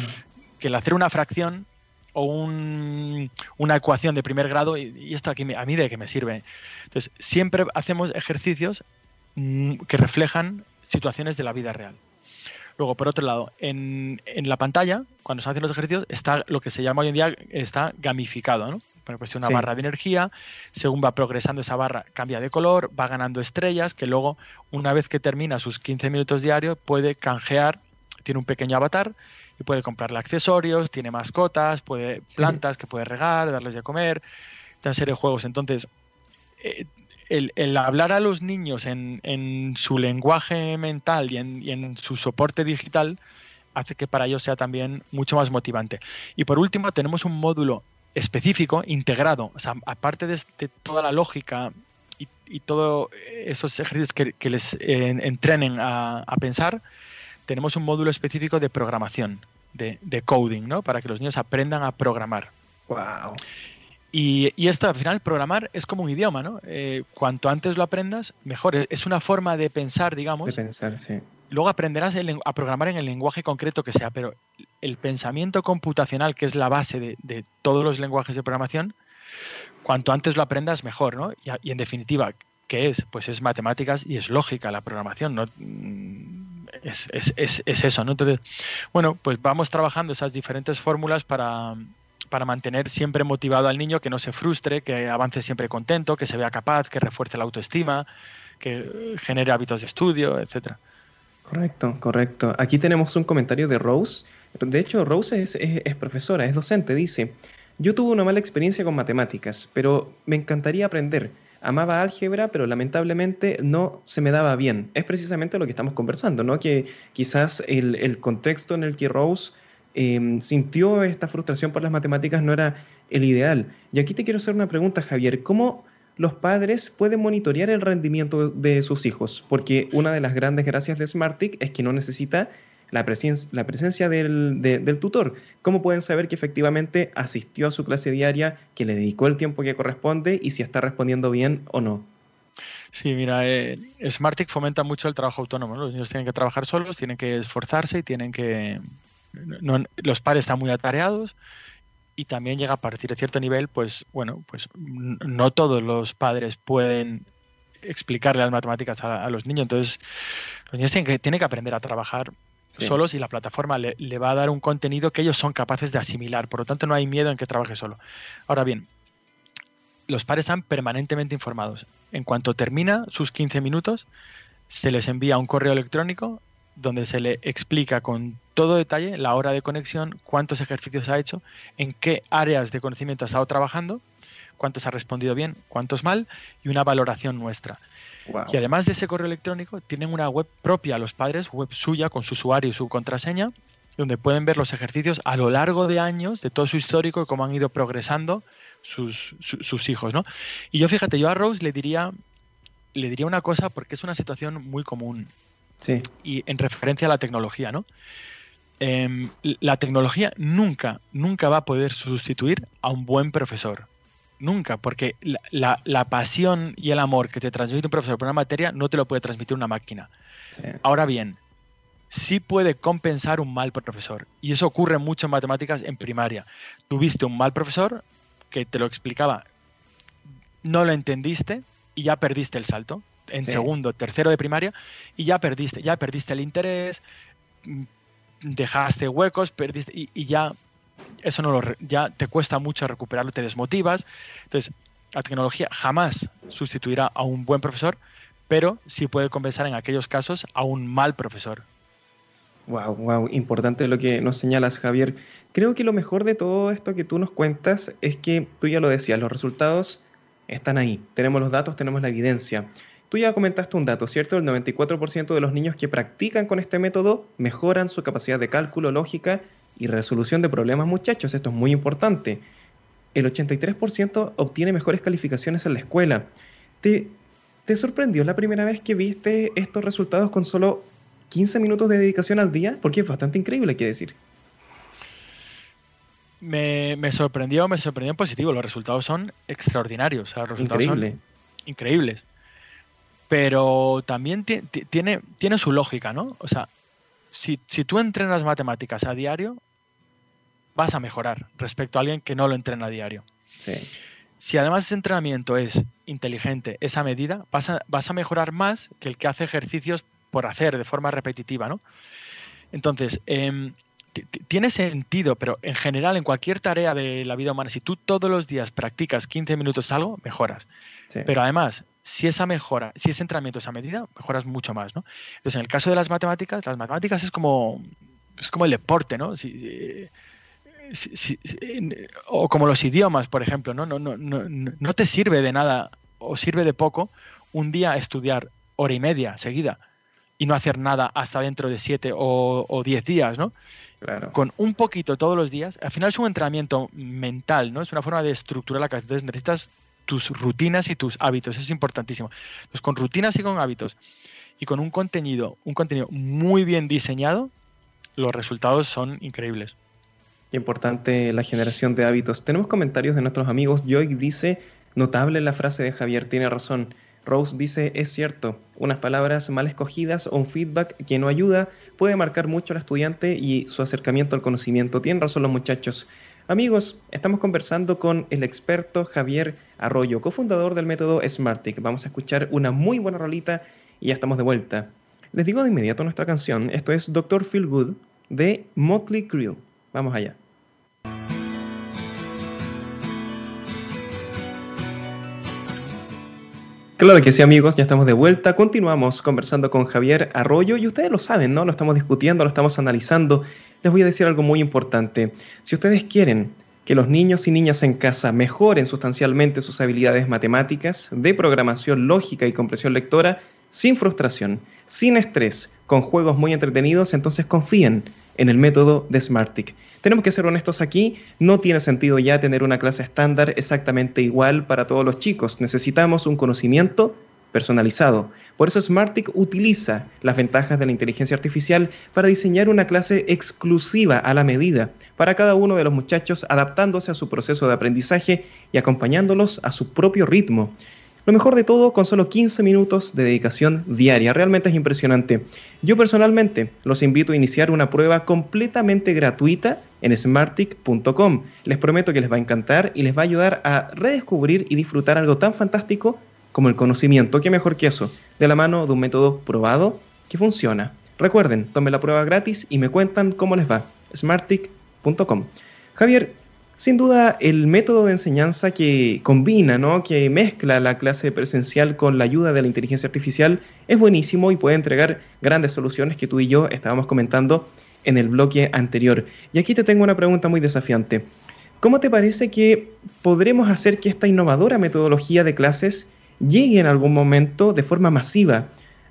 que el hacer una fracción o una ecuación de primer grado y, esto aquí a mí de qué me sirve. Entonces, siempre hacemos ejercicios mm, que reflejan situaciones de la vida real. Luego, por otro lado, en, la pantalla, cuando se hacen los ejercicios, está lo que se llama hoy en día está gamificado, ¿no? pues una barra de energía, según va progresando esa barra cambia de color, va ganando estrellas, que luego, una vez que termina sus 15 minutos diarios, puede canjear, tiene un pequeño avatar y puede comprarle accesorios, tiene mascotas, puede plantas que puede regar, darles de comer, una serie de juegos. Entonces, eh, el, hablar a los niños en, su lenguaje mental y en, su soporte digital hace que para ellos sea también mucho más motivante. Y por último, tenemos un módulo específico, integrado, o sea, aparte de, toda la lógica y, todos esos ejercicios que, les eh, entrenen a, pensar, tenemos un módulo específico de programación, de, coding, ¿no? Para que los niños aprendan a programar. Wow. Y, esto, al final, programar es como un idioma, ¿no? Eh, cuanto antes lo aprendas, mejor. Es una forma de pensar, digamos. De pensar, sí. Luego aprenderás a programar en el lenguaje concreto que sea, pero el pensamiento computacional, que es la base de, todos los lenguajes de programación, cuanto antes lo aprendas, mejor, ¿no? Y, en definitiva, ¿qué es? Pues es matemáticas y es lógica la programación, ¿no? Es, es, es eso, ¿no? Entonces, bueno, pues vamos trabajando esas diferentes fórmulas para, para mantener siempre motivado al niño, que no se frustre, que avance siempre contento, que se vea capaz, que refuerce la autoestima, que genere hábitos de estudio, etcétera. Correcto, correcto. Aquí tenemos un comentario de Rose. De hecho, Rose es, es, profesora, es docente. Dice, yo tuve una mala experiencia con matemáticas, pero me encantaría aprender. Amaba álgebra, pero lamentablemente no se me daba bien. Es precisamente lo que estamos conversando, ¿no? Que quizás el, el contexto en el que Rose Em, sintió esta frustración por las matemáticas no era el ideal. Y aquí te quiero hacer una pregunta, Javier. ¿Cómo los padres pueden monitorear el rendimiento de sus hijos? Porque una de las grandes gracias de Smartick es que no necesita la, la presencia del, del, tutor. ¿Cómo pueden saber que efectivamente asistió a su clase diaria, que le dedicó el tiempo que corresponde y si está respondiendo bien o no? Sí, mira, eh, Smartick fomenta mucho el trabajo autónomo. Los niños tienen que trabajar solos, tienen que esforzarse y tienen que, los padres están muy atareados y también llega a partir de cierto nivel, pues bueno, pues no todos los padres pueden explicarle las matemáticas a, los niños. Entonces, los niños tienen que, tienen que aprender a trabajar solos y la plataforma le, le, va a dar un contenido que ellos son capaces de asimilar. Por lo tanto, no hay miedo en que trabaje solo. Ahora bien, los padres están permanentemente informados. En cuanto termina sus 15 minutos, se les envía un correo electrónico donde se le explica con todo detalle la hora de conexión, cuántos ejercicios ha hecho, en qué áreas de conocimiento ha estado trabajando, cuántos ha respondido bien, cuántos mal y una valoración nuestra. Y además de ese correo electrónico, tienen una web propia a los padres, web suya con su usuario y su contraseña, donde pueden ver los ejercicios a lo largo de años, de todo su histórico y cómo han ido progresando sus, sus hijos. ¿no? Y yo fíjate, yo a Rose le diría le diría una cosa porque es una situación muy común. Sí. Y en referencia a la tecnología, ¿no? Em, la tecnología nunca, nunca va a poder sustituir a un buen profesor. Nunca, porque la, pasión y el amor que te transmite un profesor por una materia no te lo puede transmitir una máquina. Ahora bien, sí puede compensar un mal profesor. Y eso ocurre mucho en matemáticas en primaria. Tuviste un mal profesor que te lo explicaba, no lo entendiste y ya perdiste el salto. En segundo, tercero de primaria, y ya perdiste, ya perdiste el interés, mm, dejaste huecos, perdiste, y ya eso no lo, ya te cuesta mucho recuperarlo, te desmotivas. Entonces, la tecnología jamás sustituirá a un buen profesor, pero sí puede compensar en aquellos casos a un mal profesor. Wow, wow, importante lo que nos señalas, Javier. Creo que lo mejor de todo esto que tú nos cuentas es que tú ya lo decías, los resultados están ahí. Tenemos los datos, tenemos la evidencia. Tú ya comentaste un dato, ¿cierto? El 94% de los niños que practican con este método mejoran su capacidad de cálculo, lógica y resolución de problemas, muchachos. Esto es muy importante. El 83% obtiene mejores calificaciones en la escuela. ¿Te, ¿Te sorprendió la primera vez que viste estos resultados con solo 15 minutos de dedicación al día? Porque es bastante increíble, hay que decir. Me, sorprendió, me sorprendió en positivo. Los resultados son extraordinarios. los resultados son increíbles. Pero también tiene, tiene su lógica, ¿no? O sea, si, si tú entrenas matemáticas a diario, vas a mejorar respecto a alguien que no lo entrena a diario. Si además ese entrenamiento es inteligente, esa medida, vas a, vas a mejorar más que el que hace ejercicios por hacer de forma repetitiva, ¿no? Entonces, em, tiene sentido, pero en general, en cualquier tarea de la vida humana, si tú todos los días practicas 15 minutos algo, mejoras. Pero además, si esa mejora, si ese entrenamiento es a medida, mejoras mucho más, ¿no? Entonces, en el caso de las matemáticas, las matemáticas es como, es como el deporte, ¿no? Si, o como los idiomas, por ejemplo, ¿no? No, no, no, no te sirve de nada o sirve de poco un día estudiar hora y media seguida y no hacer nada hasta dentro de siete o, diez días, ¿no? Claro. Con un poquito todos los días, al final es un entrenamiento mental, ¿no? Es una forma de estructurar la cabeza. Entonces necesitas tus rutinas y tus hábitos, eso es importantísimo. Entonces con rutinas y con hábitos y con un contenido, un contenido muy bien diseñado, los resultados son increíbles importante la generación de hábitos. Tenemos comentarios de nuestros amigos. Joy dice, notable la frase de Javier, tiene razón. Rose dice, es cierto, unas palabras mal escogidas o un feedback que no ayuda puede marcar mucho al estudiante y su acercamiento al conocimiento. Tienen razón los muchachos. Amigos, estamos conversando con el experto Javier Arroyo, cofundador del método Smartic. Vamos a escuchar una muy buena rolita y ya estamos de vuelta. Les digo de inmediato nuestra canción. Esto es Doctor Feel Good de Motley Crue. Vamos allá. Claro que sí, amigos, ya estamos de vuelta. Continuamos conversando con Javier Arroyo y ustedes lo saben, ¿no? Lo estamos discutiendo, lo estamos analizando. Les voy a decir algo muy importante. Si ustedes quieren que los niños y niñas en casa mejoren sustancialmente sus habilidades matemáticas, de programación lógica y compresión lectora, sin frustración, sin estrés, con juegos muy entretenidos, entonces confíen en el método de Smartic. Tenemos que ser honestos aquí, no tiene sentido ya tener una clase estándar exactamente igual para todos los chicos. Necesitamos un conocimiento personalizado. Por eso Smartic utiliza las ventajas de la inteligencia artificial para diseñar una clase exclusiva a la medida para cada uno de los muchachos, adaptándose a su proceso de aprendizaje y acompañándolos a su propio ritmo. Lo mejor de todo con solo 15 minutos de dedicación diaria. Realmente es impresionante. Yo personalmente los invito a iniciar una prueba completamente gratuita en smartic.com. Les prometo que les va a encantar y les va a ayudar a redescubrir y disfrutar algo tan fantástico como el conocimiento. ¿Qué mejor que eso? De la mano de un método probado que funciona. Recuerden, tomen la prueba gratis y me cuentan cómo les va. smartic.com. Javier, sin duda, el método de enseñanza que combina, ¿no? que mezcla la clase presencial con la ayuda de la inteligencia artificial es buenísimo y puede entregar grandes soluciones que tú y yo estábamos comentando en el bloque anterior. Y aquí te tengo una pregunta muy desafiante. ¿Cómo te parece que podremos hacer que esta innovadora metodología de clases llegue en algún momento de forma masiva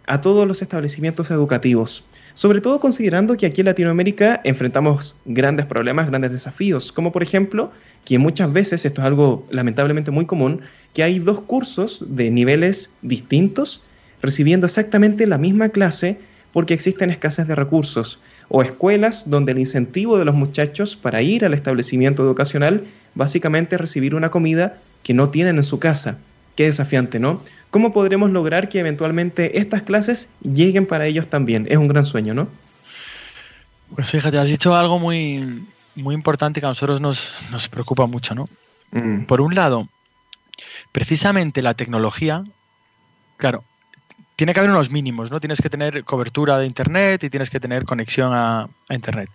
a todos los establecimientos educativos, sobre todo considerando que aquí en Latinoamérica enfrentamos grandes problemas, grandes desafíos, como por ejemplo que muchas veces, esto es algo lamentablemente muy común, que hay dos cursos de niveles distintos recibiendo exactamente la misma clase porque existen escasez de recursos, o escuelas donde el incentivo de los muchachos para ir al establecimiento educacional básicamente es recibir una comida que no tienen en su casa. Qué desafiante, ¿no? ¿Cómo podremos lograr que eventualmente estas clases lleguen para ellos también? Es un gran sueño, ¿no? Pues fíjate, has dicho algo muy, muy importante que a nosotros nos, preocupa mucho, ¿no? Mm. Por un lado, precisamente la tecnología, claro, tiene que haber unos mínimos, ¿no? Tienes que tener cobertura de Internet y tienes que tener conexión a, Internet.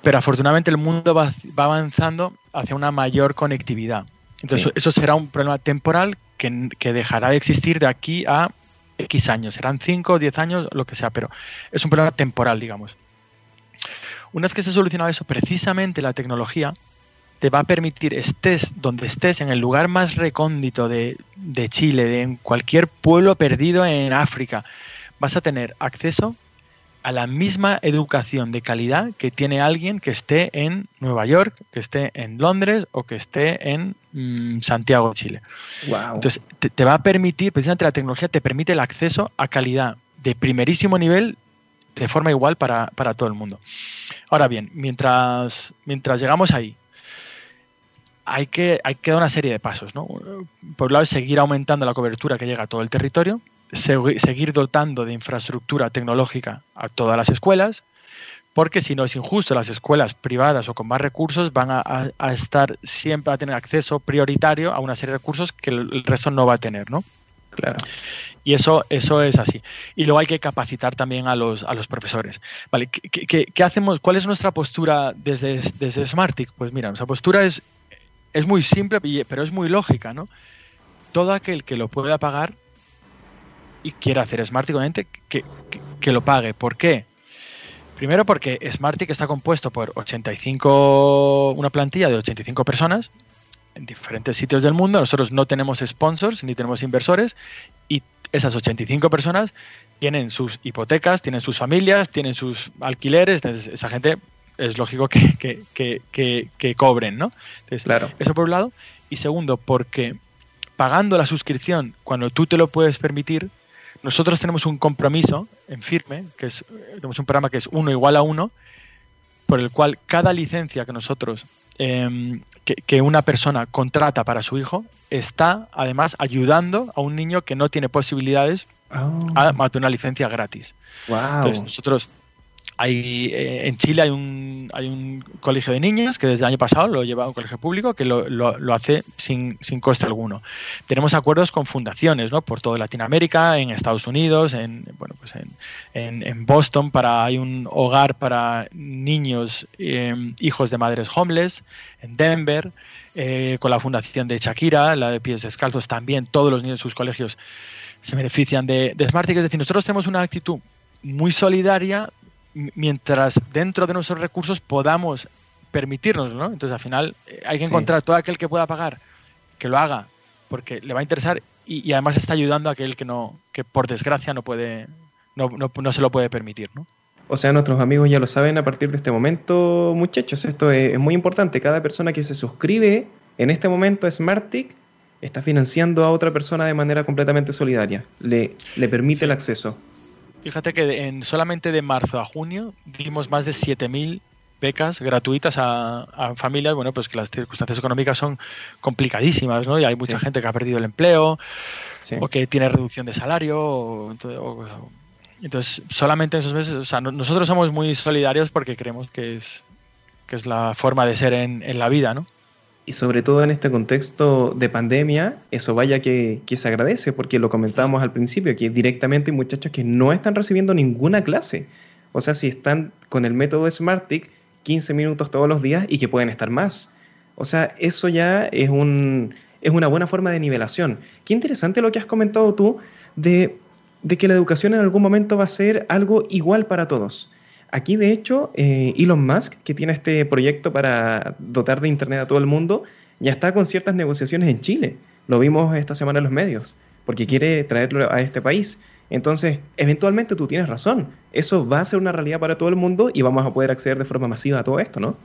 Pero afortunadamente el mundo va, avanzando hacia una mayor conectividad. Entonces eso será un problema temporal que, que, dejará de existir de aquí a X años. Serán 5 o 10 años, lo que sea, pero es un problema temporal, digamos. Una vez que se ha solucionado eso, precisamente la tecnología te va a permitir, estés donde estés, en el lugar más recóndito de, Chile, de en cualquier pueblo perdido en África, vas a tener acceso a la misma educación de calidad que tiene alguien que esté en Nueva York, que esté en Londres o que esté en mm, Santiago, Chile. Entonces, te, va a permitir, precisamente la tecnología te permite el acceso a calidad de primerísimo nivel de forma igual para, para todo el mundo. Ahora bien, mientras, mientras llegamos ahí, hay que, hay que dar una serie de pasos. ¿no? Por un lado, es seguir aumentando la cobertura que llega a todo el territorio, seguir dotando de infraestructura tecnológica a todas las escuelas, porque si no es injusto, las escuelas privadas o con más recursos van a, estar siempre a tener acceso prioritario a una serie de recursos que el, resto no va a tener, ¿no? Claro. Y eso, eso es así. Y luego hay que capacitar también a los, a los profesores. Vale, ¿qué, qué, hacemos? ¿Cuál es nuestra postura desde, desde Smartic? Pues mira, nuestra postura es es muy simple, pero es muy lógica, ¿no? Todo aquel que lo pueda pagar y quiera hacer Smartic, obviamente, que, que, lo pague. ¿Por qué? Primero porque Smartic está compuesto por 85, una plantilla de 85 personas en diferentes sitios del mundo. Nosotros no tenemos sponsors ni tenemos inversores y esas 85 personas tienen sus hipotecas, tienen sus familias, tienen sus alquileres. esa gente es lógico que, cobren, ¿no? Entonces, claro. Eso por un lado. Y segundo, porque pagando la suscripción cuando tú te lo puedes permitir, nosotros tenemos un compromiso en firme, que es, tenemos un programa que es uno igual a uno, por el cual cada licencia que nosotros, em, que, una persona contrata para su hijo, está además ayudando a un niño que no tiene posibilidades a, a tener una licencia gratis. Wow. Entonces nosotros hay, eh, en Chile hay un, hay un colegio de niñas que desde el año pasado lo lleva a un colegio público que lo, lo, hace sin, sin, coste alguno. Tenemos acuerdos con fundaciones ¿no? por toda Latinoamérica, en Estados Unidos, en, bueno, pues en, en, Boston para, hay un hogar para niños em, hijos de madres homeless, en Denver, eh, con la fundación de Shakira, la de Pies Descalzos, también todos los niños de sus colegios se benefician de, de Smartick. Es decir, nosotros tenemos una actitud muy solidaria mientras dentro de nuestros recursos podamos permitirnos, ¿no? Entonces al final eh, hay que encontrar todo aquel que pueda pagar, que lo haga, porque le va a interesar y, además está ayudando a aquel que no, que por desgracia no puede, no, no, se lo puede permitir, ¿no? O sea, nuestros amigos ya lo saben a partir de este momento, muchachos, esto es, muy importante. Cada persona que se suscribe en este momento a Smartic está financiando a otra persona de manera completamente solidaria. Le, le permite el acceso. Fíjate que en, solamente de marzo a junio dimos más de 7.000 becas gratuitas a, familias, bueno, pues que las circunstancias económicas son complicadísimas, ¿no? Y hay mucha gente que ha perdido el empleo o que tiene reducción de salario. entonces, solamente en esos meses, o sea, nosotros somos muy solidarios porque creemos que es, que es la forma de ser en, en la vida, ¿no? Y sobre todo en este contexto de pandemia, eso vaya que, se agradece, porque lo comentábamos al principio, que directamente hay muchachos que no están recibiendo ninguna clase. O sea, si están con el método de Smartic 15 minutos todos los días y que pueden estar más. O sea, eso ya es, un, es una buena forma de nivelación. Qué interesante lo que has comentado tú de, de que la educación en algún momento va a ser algo igual para todos. Aquí, de hecho, eh, Elon Musk, que tiene este proyecto para dotar de Internet a todo el mundo, ya está con ciertas negociaciones en Chile. Lo vimos esta semana en los medios, porque quiere traerlo a este país. Entonces, eventualmente tú tienes razón. Eso va a ser una realidad para todo el mundo y vamos a poder acceder de forma masiva a todo esto, ¿no?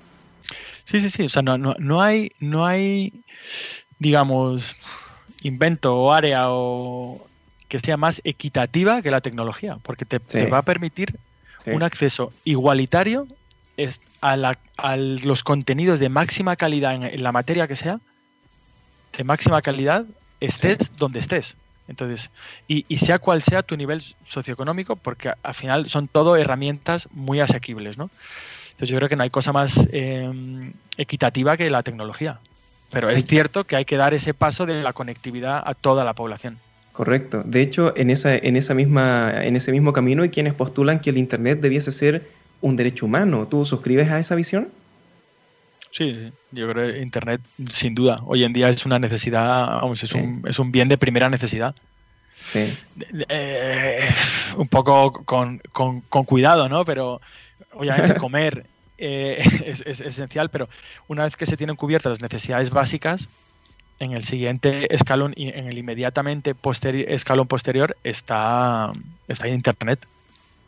Sí, sí, sí. O sea, no, no, no hay, no hay, digamos, invento o área o que sea más equitativa que la tecnología, porque te, va a permitir un acceso igualitario a, los contenidos de máxima calidad en, la materia que sea, de máxima calidad, estés donde estés. Entonces, y, sea cual sea tu nivel socioeconómico, porque al final son todo herramientas muy asequibles, ¿no? Entonces yo creo que no hay cosa más em, equitativa que la tecnología. Pero es cierto que hay que dar ese paso de la conectividad a toda la población. Correcto. De hecho, en, esa, en, esa misma, en ese mismo camino hay quienes postulan que el Internet debiese ser un derecho humano. ¿Tú suscribes a esa visión? Sí, yo creo que Internet, sin duda, hoy en día es una necesidad, vamos, es, un, es un bien de primera necesidad. Sí. Eh, un poco con, con, con, cuidado, ¿no? Pero obviamente comer eh, es, es, esencial, pero una vez que se tienen cubiertas las necesidades básicas, en el siguiente escalón en el inmediatamente escalón posterior está, está Internet.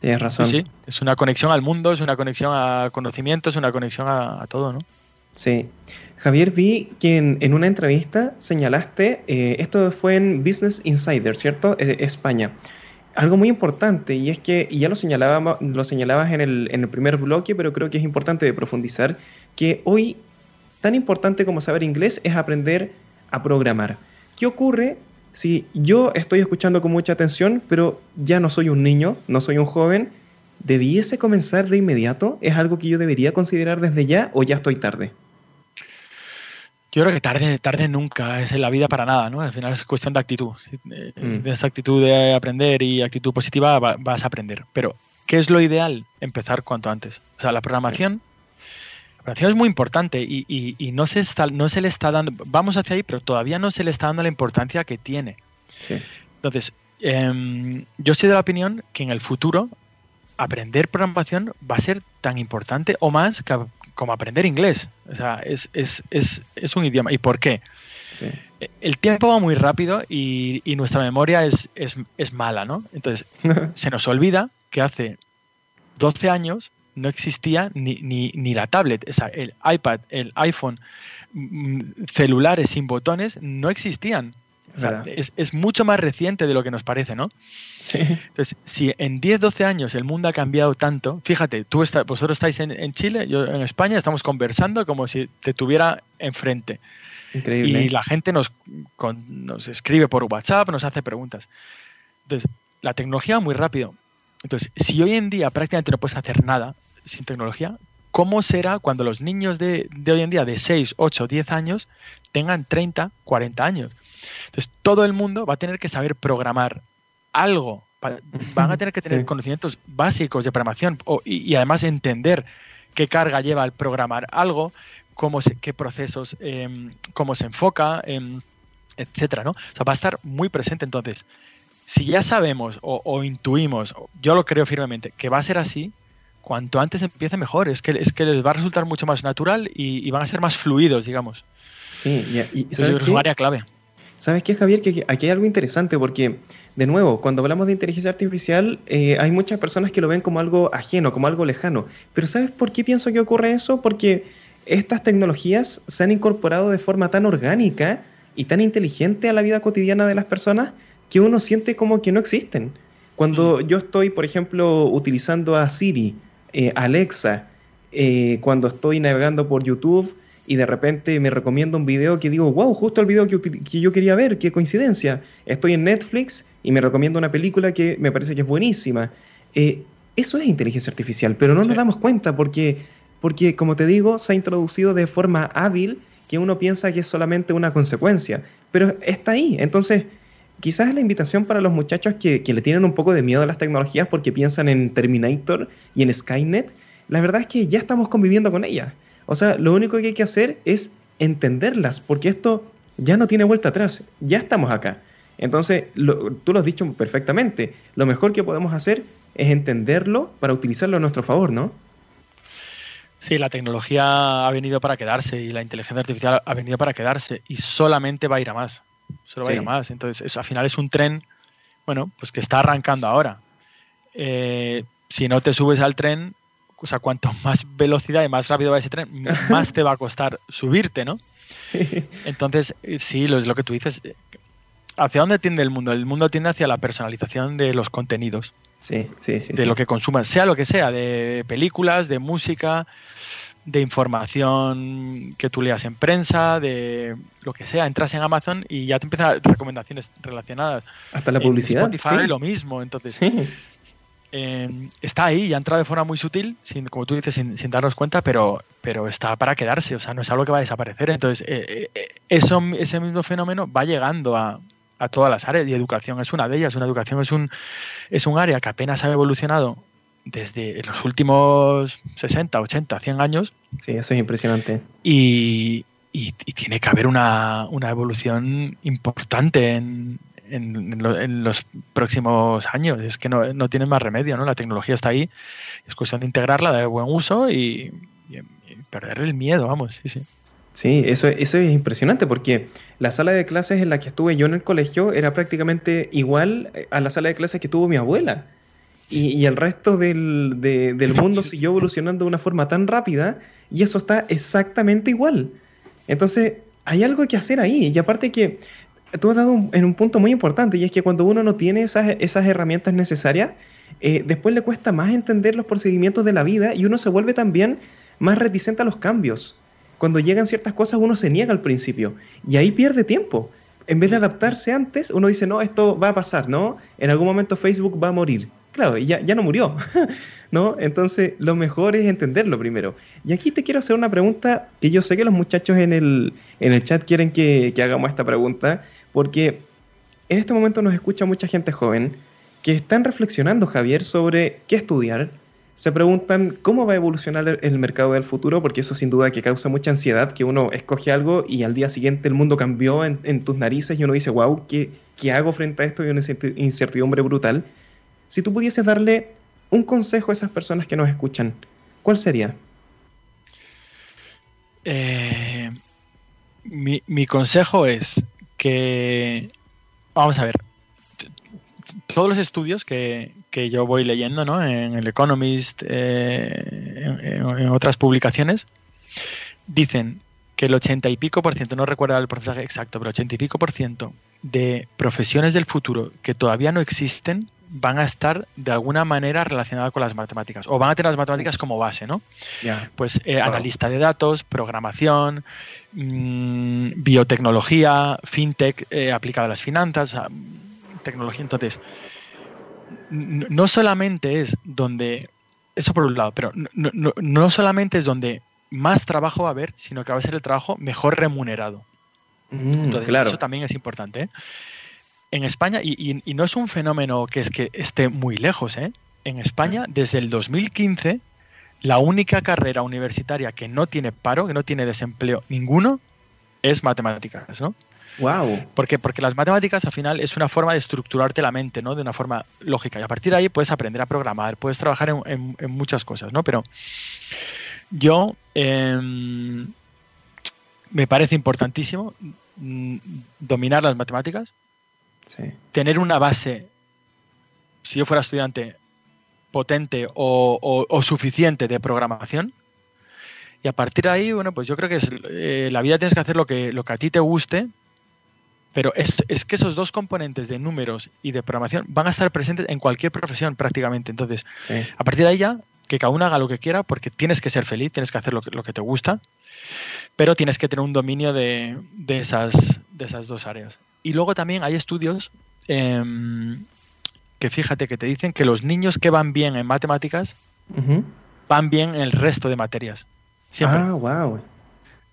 Tienes razón. Sí, es una conexión al mundo, es una conexión a conocimiento, es una conexión a, todo, ¿no? Sí. Javier, vi que en, una entrevista señalaste, eh, esto fue en Business Insider, ¿cierto? Eh, España. Algo muy importante, y es que, y ya lo, señalaba, lo señalabas en el, en el primer bloque, pero creo que es importante de profundizar, que hoy tan importante como saber inglés es aprender a programar. ¿Qué ocurre si yo estoy escuchando con mucha atención, pero ya no soy un niño, no soy un joven? ¿Debiese comenzar de inmediato? ¿Es algo que yo debería considerar desde ya o ya estoy tarde? Yo creo que tarde, tarde nunca es en la vida para nada, ¿no? Al final es cuestión de actitud. Si eh, mm. tienes actitud de aprender y actitud positiva, vas a aprender. Pero, ¿qué es lo ideal? Empezar cuanto antes. O sea, la programación operación es muy importante y, no, se está, no se le está dando, vamos hacia ahí, pero todavía no se le está dando la importancia que tiene. Entonces, em, yo estoy de la opinión que en el futuro aprender programación va a ser tan importante o más como aprender inglés. O sea, es, un idioma. ¿Y por qué? El tiempo va muy rápido y, nuestra memoria es, es, mala, ¿no? Entonces, se nos olvida que hace 12 años no existía ni, ni, la tablet, o sea, el iPad, el iPhone, mm, celulares sin botones no existían. es, mucho más reciente de lo que nos parece, ¿no? Sí. Entonces, si en 10, 12 años el mundo ha cambiado tanto, fíjate, tú está, vosotros estáis en, Chile, yo en España, estamos conversando como si te tuviera enfrente. Increíble. Y la gente nos, nos escribe por WhatsApp, nos hace preguntas. Entonces, la tecnología muy rápido. Entonces, si hoy en día prácticamente no puedes hacer nada sin tecnología, ¿cómo será cuando los niños de, hoy en día de 6, 8, 10 años tengan 30, 40 años? Entonces, todo el mundo va a tener que saber programar algo. Van a tener que tener conocimientos básicos de programación y, además entender qué carga lleva el programar algo, cómo qué procesos, em, cómo se enfoca, em, etcétera, ¿no? O sea, va a estar muy presente. Entonces, si ya sabemos o, intuimos, yo lo creo firmemente, que va a ser así, cuanto antes empiece mejor. Es que, es que les va a resultar mucho más natural y, van a ser más fluidos, digamos. Sí, y, es un área clave. ¿Sabes qué, Javier? Que aquí hay algo interesante porque, de nuevo, cuando hablamos de inteligencia artificial, eh, hay muchas personas que lo ven como algo ajeno, como algo lejano. Pero ¿sabes por qué pienso que ocurre eso? Porque estas tecnologías se han incorporado de forma tan orgánica y tan inteligente a la vida cotidiana de las personas que uno siente como que no existen. Cuando yo estoy, por ejemplo, utilizando a Siri, eh, Alexa, eh, cuando estoy navegando por YouTube y de repente me recomienda un video que digo, wow, justo el video que, yo quería ver, qué coincidencia. Estoy en Netflix y me recomienda una película que me parece que es buenísima. Eh, eso es inteligencia artificial, pero no nos damos cuenta porque, porque, como te digo, se ha introducido de forma hábil que uno piensa que es solamente una consecuencia, pero está ahí. Entonces, quizás es la invitación para los muchachos que, le tienen un poco de miedo a las tecnologías porque piensan en Terminator y en Skynet. La verdad es que ya estamos conviviendo con ellas. O sea, lo único que hay que hacer es entenderlas, porque esto ya no tiene vuelta atrás, ya estamos acá. Entonces, tú lo has dicho perfectamente, lo mejor que podemos hacer es entenderlo para utilizarlo a nuestro favor, ¿no? Sí, la tecnología ha venido para quedarse y la inteligencia artificial ha venido para quedarse y solamente va a ir a más solo va a ir más. Entonces, al final es un tren bueno, pues que está arrancando ahora. Eh, si no te subes al tren, o sea, cuanto más velocidad y más rápido va ese tren, más te va a costar subirte, ¿no? Entonces, eh, sí, lo es lo que tú dices. ¿Hacia dónde tiende el mundo? El mundo tiende hacia la personalización de los contenidos. Sí, sí, sí. De lo que consuman, sea lo que sea, de películas, de música, de información que tú leas en prensa, de lo que sea. Entras en Amazon y ya te empiezan recomendaciones relacionadas. Hasta la publicidad. Spotify lo mismo. Entonces, eh, está ahí, ya entra de forma muy sutil, sin, como tú dices, sin, darnos cuenta, pero, pero está para quedarse. O sea, no es algo que va a desaparecer. Entonces, eh, eh, eso, ese mismo fenómeno va llegando a, a todas las áreas y educación es una de ellas. Una educación es un, es un área que apenas ha evolucionado desde los últimos 60, 80, 100 años. Sí, eso es impresionante. Y, tiene que haber una, evolución importante en, los próximos años. Es que no, no tiene más remedio, ¿no? La tecnología está ahí, es cuestión de integrarla, de buen uso y, perder el miedo, vamos, sí, sí. Sí, eso, eso es impresionante porque la sala de clases en la que estuve yo en el colegio era prácticamente igual a la sala de clases que tuvo mi abuela. Y, el resto del, del mundo siguió evolucionando de una forma tan rápida y eso está exactamente igual. Entonces, hay algo que hacer ahí. Y aparte que tú has dado en un punto muy importante y es que cuando uno no tiene esas, esas herramientas necesarias, eh, después le cuesta más entender los procedimientos de la vida y uno se vuelve también más reticente a los cambios cuando llegan ciertas cosas uno se niega al principio y ahí pierde tiempo. En vez de adaptarse antes, uno dice, no, esto va a pasar, ¿no? En algún momento Facebook va a morir. Claro, ya, ya no murió, ¿no? Entonces, lo mejor es entenderlo primero. Y aquí te quiero hacer una pregunta que yo sé que los muchachos en el, en el chat quieren que, que hagamos esta pregunta, porque en este momento nos escucha mucha gente joven que están reflexionando, Javier, sobre qué estudiar, se preguntan cómo va a evolucionar el mercado del futuro, porque eso sin duda que causa mucha ansiedad, que uno escoge algo y al día siguiente el mundo cambió en, tus narices y uno dice, wow, ¿qué, ¿qué, hago frente a esto? Y una incertidumbre brutal. Si tú pudieses darle un consejo a esas personas que nos escuchan, ¿cuál sería? Eh, mi, mi consejo es que, vamos a ver, todos los estudios que, yo voy leyendo ¿no? en el Economist, eh, en, otras publicaciones, dicen que el 80 y pico por ciento, no recuerdo el porcentaje exacto, pero 80 y pico por ciento de profesiones del futuro que todavía no existen van a estar de alguna manera relacionadas con las matemáticas o van a tener las matemáticas como base, ¿no? Pues eh, analista de datos, programación, mm, biotecnología, fintech eh, aplicada a las finanzas, tecnología. Entonces, no solamente es donde, eso por un lado, pero no, solamente es donde más trabajo va a haber, sino que va a ser el trabajo mejor remunerado. Mm, Entonces, claro. eso también es importante. ¿eh? En España, y, no es un fenómeno que es que esté muy lejos, ¿eh? en España, desde el 2015, la única carrera universitaria que no tiene paro, que no tiene desempleo ninguno, es matemáticas, ¿no? Wow. Porque las matemáticas al final es una forma de estructurarte la mente, ¿no? De una forma lógica. Y a partir de ahí puedes aprender a programar, puedes trabajar en, muchas cosas, ¿no? Pero yo em, me parece importantísimo mm, dominar las matemáticas, tener una base, si yo fuera estudiante, potente o, suficiente de programación. Y a partir de ahí, bueno, pues yo creo que es, eh, la vida tienes que hacer lo que, lo que a ti te guste, pero es, que esos dos componentes de números y de programación van a estar presentes en cualquier profesión prácticamente. Entonces, a partir de ahí ya, que cada uno haga lo que quiera, porque tienes que ser feliz, tienes que hacer lo que, lo que te gusta, pero tienes que tener un dominio de, esas, de esas dos áreas. Y luego también hay estudios em, que fíjate que te dicen que los niños que van bien en matemáticas van bien en el resto de materias. Ah, wow.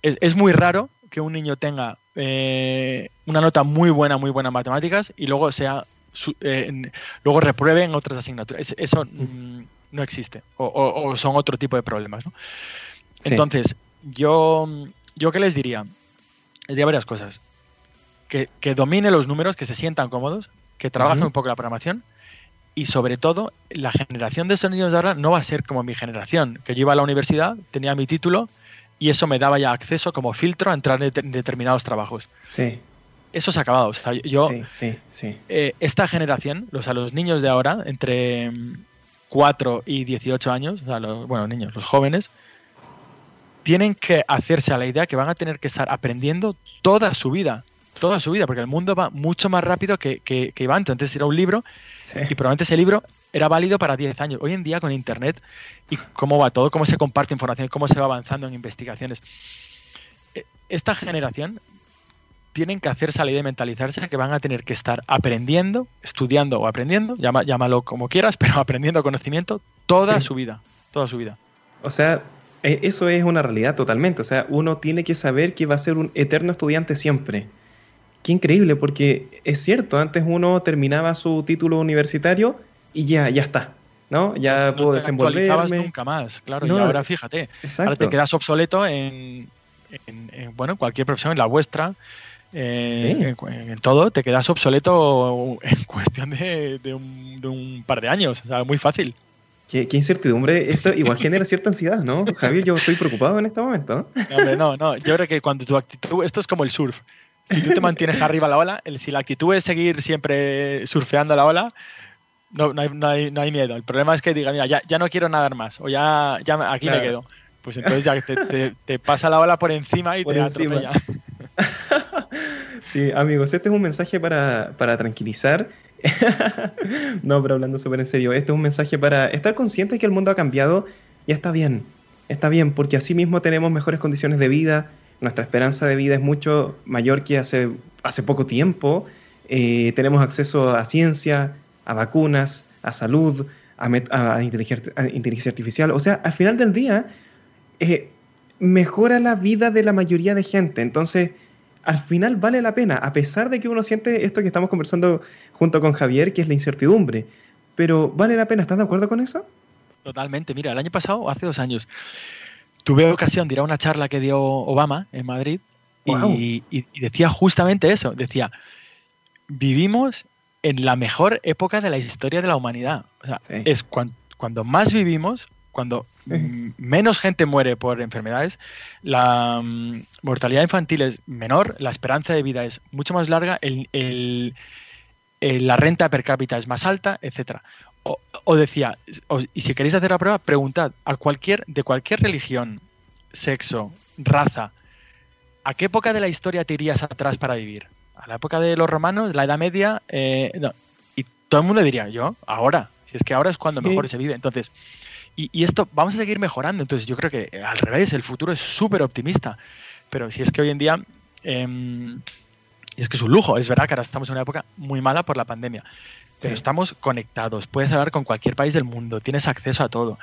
es muy raro que un niño tenga eh, una nota muy buena, muy buena en matemáticas y luego sea eh, luego repruebe en otras asignaturas. Eso mm, no existe o, son otro tipo de problemas. Entonces, yo, yo qué les diría? Les diría varias cosas. Que, domine los números, que se sientan cómodos, que trabajen un poco la programación y sobre todo la generación de esos niños de ahora no va a ser como mi generación, que yo iba a la universidad, tenía mi título y eso me daba ya acceso como filtro a entrar en determinados trabajos. Sí. eso se ha acabado. O sea, yo, eh, esta generación, o sea, los niños de ahora, entre 4 y 18 años, o sea, los, bueno, niños, los jóvenes, tienen que hacerse a la idea que van a tener que estar aprendiendo toda su vida, toda su vida, porque el mundo va mucho más rápido que, que, iba antes. Antes era un libro y probablemente ese libro era válido para 10 años. Hoy en día con Internet y cómo va todo, cómo se comparte información, cómo se va avanzando en investigaciones. E, esta generación tienen que hacerse a la idea de mentalizarse que van a tener que estar aprendiendo, estudiando o aprendiendo, llámalo como quieras, pero aprendiendo conocimiento toda su vida, toda su vida. O sea, e, eso es una realidad totalmente. O sea, uno tiene que saber que va a ser un eterno estudiante siempre. Qué increíble, porque es cierto, antes uno terminaba su título universitario y ya, ya está. ¿no? Ya puedo desenvolverme. nunca más, claro. y ahora fíjate, ahora te quedas obsoleto en, bueno, cualquier profesión, en la vuestra, eh, en, todo, te quedas obsoleto en cuestión de, un, par de años. O sea, muy fácil. Qué, incertidumbre. Esto igual genera cierta ansiedad, ¿no? Javier, yo estoy preocupado en este momento. No, no, no. Yo creo que cuando tu actitud. Esto es como el surf. Si tú te mantienes arriba la ola, si la actitud es seguir siempre surfeando la ola, no, no, hay, no, hay, no hay miedo. El problema es que diga, mira, ya, ya no quiero nadar más, o ya, ya aquí me quedo. Pues entonces ya te, te, pasa la ola por encima y te atropella. Sí, amigos, este es un mensaje para, para tranquilizar. no, pero hablando súper en serio, este es un mensaje para estar conscientes que el mundo ha cambiado y está bien. Está bien, porque así mismo tenemos mejores condiciones de vida, nuestra esperanza de vida es mucho mayor que hace, hace poco tiempo, eh, tenemos acceso a ciencia, a vacunas, a salud, a, inteligencia, artificial. O sea, al final del día, eh, mejora la vida de la mayoría de gente. Entonces, al final vale la pena, a pesar de que uno siente esto que estamos conversando junto con Javier, que es la incertidumbre. Pero vale la pena, ¿estás de acuerdo con eso? Totalmente. Mira, el año pasado, hace dos años, tuve ocasión de ir a una charla que dio Obama en Madrid y, decía justamente eso. Decía, vivimos en la mejor época de la historia de la humanidad. O sea, es cuando más vivimos, cuando menos gente muere por enfermedades, la mm, mortalidad infantil es menor, la esperanza de vida es mucho más larga, el, la renta per cápita es más alta, etc. O, decía, y si queréis hacer la prueba, preguntad a cualquier, de cualquier religión, sexo, raza, ¿a qué época de la historia te irías atrás para vivir? ¿A la época de los romanos, la Edad Media? Eh, y todo el mundo diría, yo, ahora, si es que ahora es cuando mejor se vive. Entonces, y, esto vamos a seguir mejorando. Entonces yo creo que eh, al revés, el futuro es súper optimista. Pero si es que hoy en día... Em, es que es un lujo, es verdad que ahora estamos en una época muy mala por la pandemia, pero estamos conectados, puedes hablar con cualquier país del mundo, tienes acceso a todo.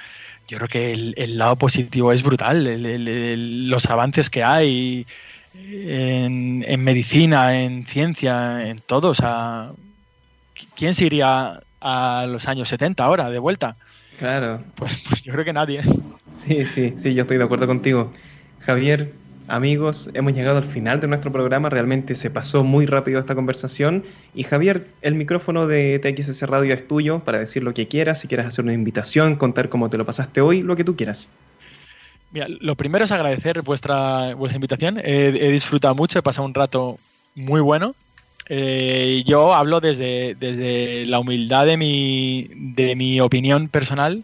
Yo creo que el, lado positivo es brutal, los avances que hay en, en, medicina, en ciencia, en todo. O sea, ¿quién se iría a los años 70 ahora, de vuelta? Claro. Pues, pues, yo creo que nadie. Sí, sí, sí, yo estoy de acuerdo contigo. Javier, amigos, hemos llegado al final de nuestro programa. Realmente se pasó muy rápido esta conversación. Y Javier, el micrófono de TXS Radio es tuyo para decir lo que quieras. Si quieres hacer una invitación, contar cómo te lo pasaste hoy, lo que tú quieras. Mira, lo primero es agradecer vuestra, vuestra invitación. He, he disfrutado mucho, he pasado un rato muy bueno. Eh, yo hablo desde, desde la humildad de mi, de mi opinión personal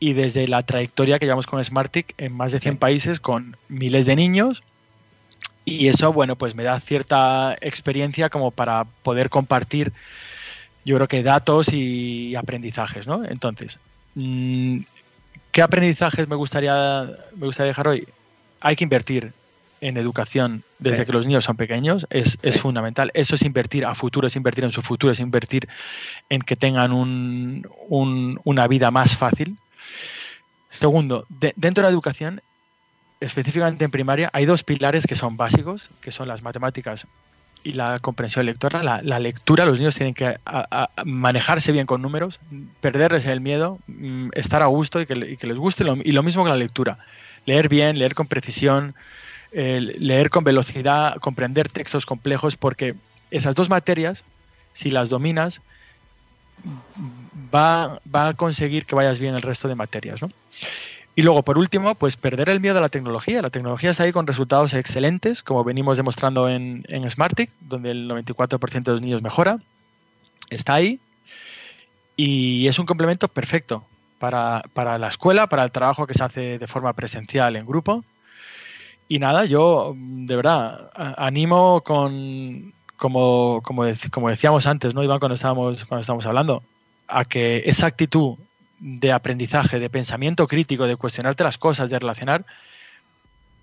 y desde la trayectoria que llevamos con Smartick en más de 100 países con miles de niños. Y eso, bueno, pues me da cierta experiencia como para poder compartir, yo creo que datos y aprendizajes, ¿no? Entonces, mm, ¿qué aprendizajes me gustaría, me gustaría dejar hoy? Hay que invertir en educación desde que los niños son pequeños es, fundamental. Eso es invertir a futuro, es invertir en su futuro, es invertir en que tengan una vida más fácil. Segundo, dentro de la educación, específicamente en primaria, hay dos pilares que son básicos, que son las matemáticas y la comprensión lectora. La, lectura, los niños tienen que manejarse bien con números, perderles el miedo, mm, estar a gusto y que, les guste, y lo mismo con la lectura. Leer bien, leer con precisión, leer con velocidad, comprender textos complejos, porque esas dos materias, si las dominas, va, a conseguir que vayas bien el resto de materias. Y luego, por último, pues perder el miedo a la tecnología. La tecnología está ahí con resultados excelentes, como venimos demostrando en, en Smartick, donde el 94% de los niños mejora. Está ahí y es un complemento perfecto para, la escuela, para el trabajo que se hace de forma presencial en grupo. Y nada, yo de verdad animo con, como, como, como decíamos antes, ¿no, Iván, cuando estábamos, cuando estábamos hablando, a que esa actitud de aprendizaje, de pensamiento crítico, de cuestionarte las cosas, de relacionar,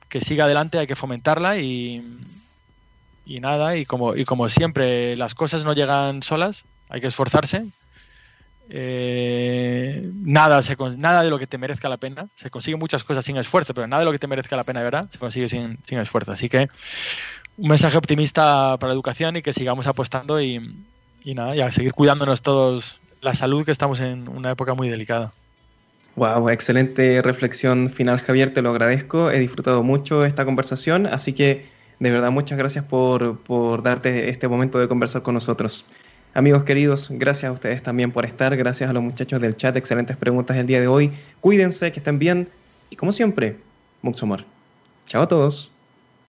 que siga adelante, hay que fomentarla y, y nada, y como, y como siempre, las cosas no llegan solas, hay que esforzarse. Eh, nada, nada de lo que te merezca la pena. Se consigue muchas cosas sin esfuerzo, pero nada de lo que te merezca la pena verdad se consigue sin, esfuerzo. Así que un mensaje optimista para la educación y que sigamos apostando y, nada, y a seguir cuidándonos todos la salud, que estamos en una época muy delicada. Wow, excelente reflexión final, Javier, te lo agradezco. He disfrutado mucho esta conversación, así que de verdad muchas gracias por darte este momento de conversar con nosotros. Amigos queridos, gracias a ustedes también por estar, gracias a los muchachos del chat, excelentes preguntas el día de hoy. Cuídense, que estén bien y como siempre, mucho amor. Chao a todos.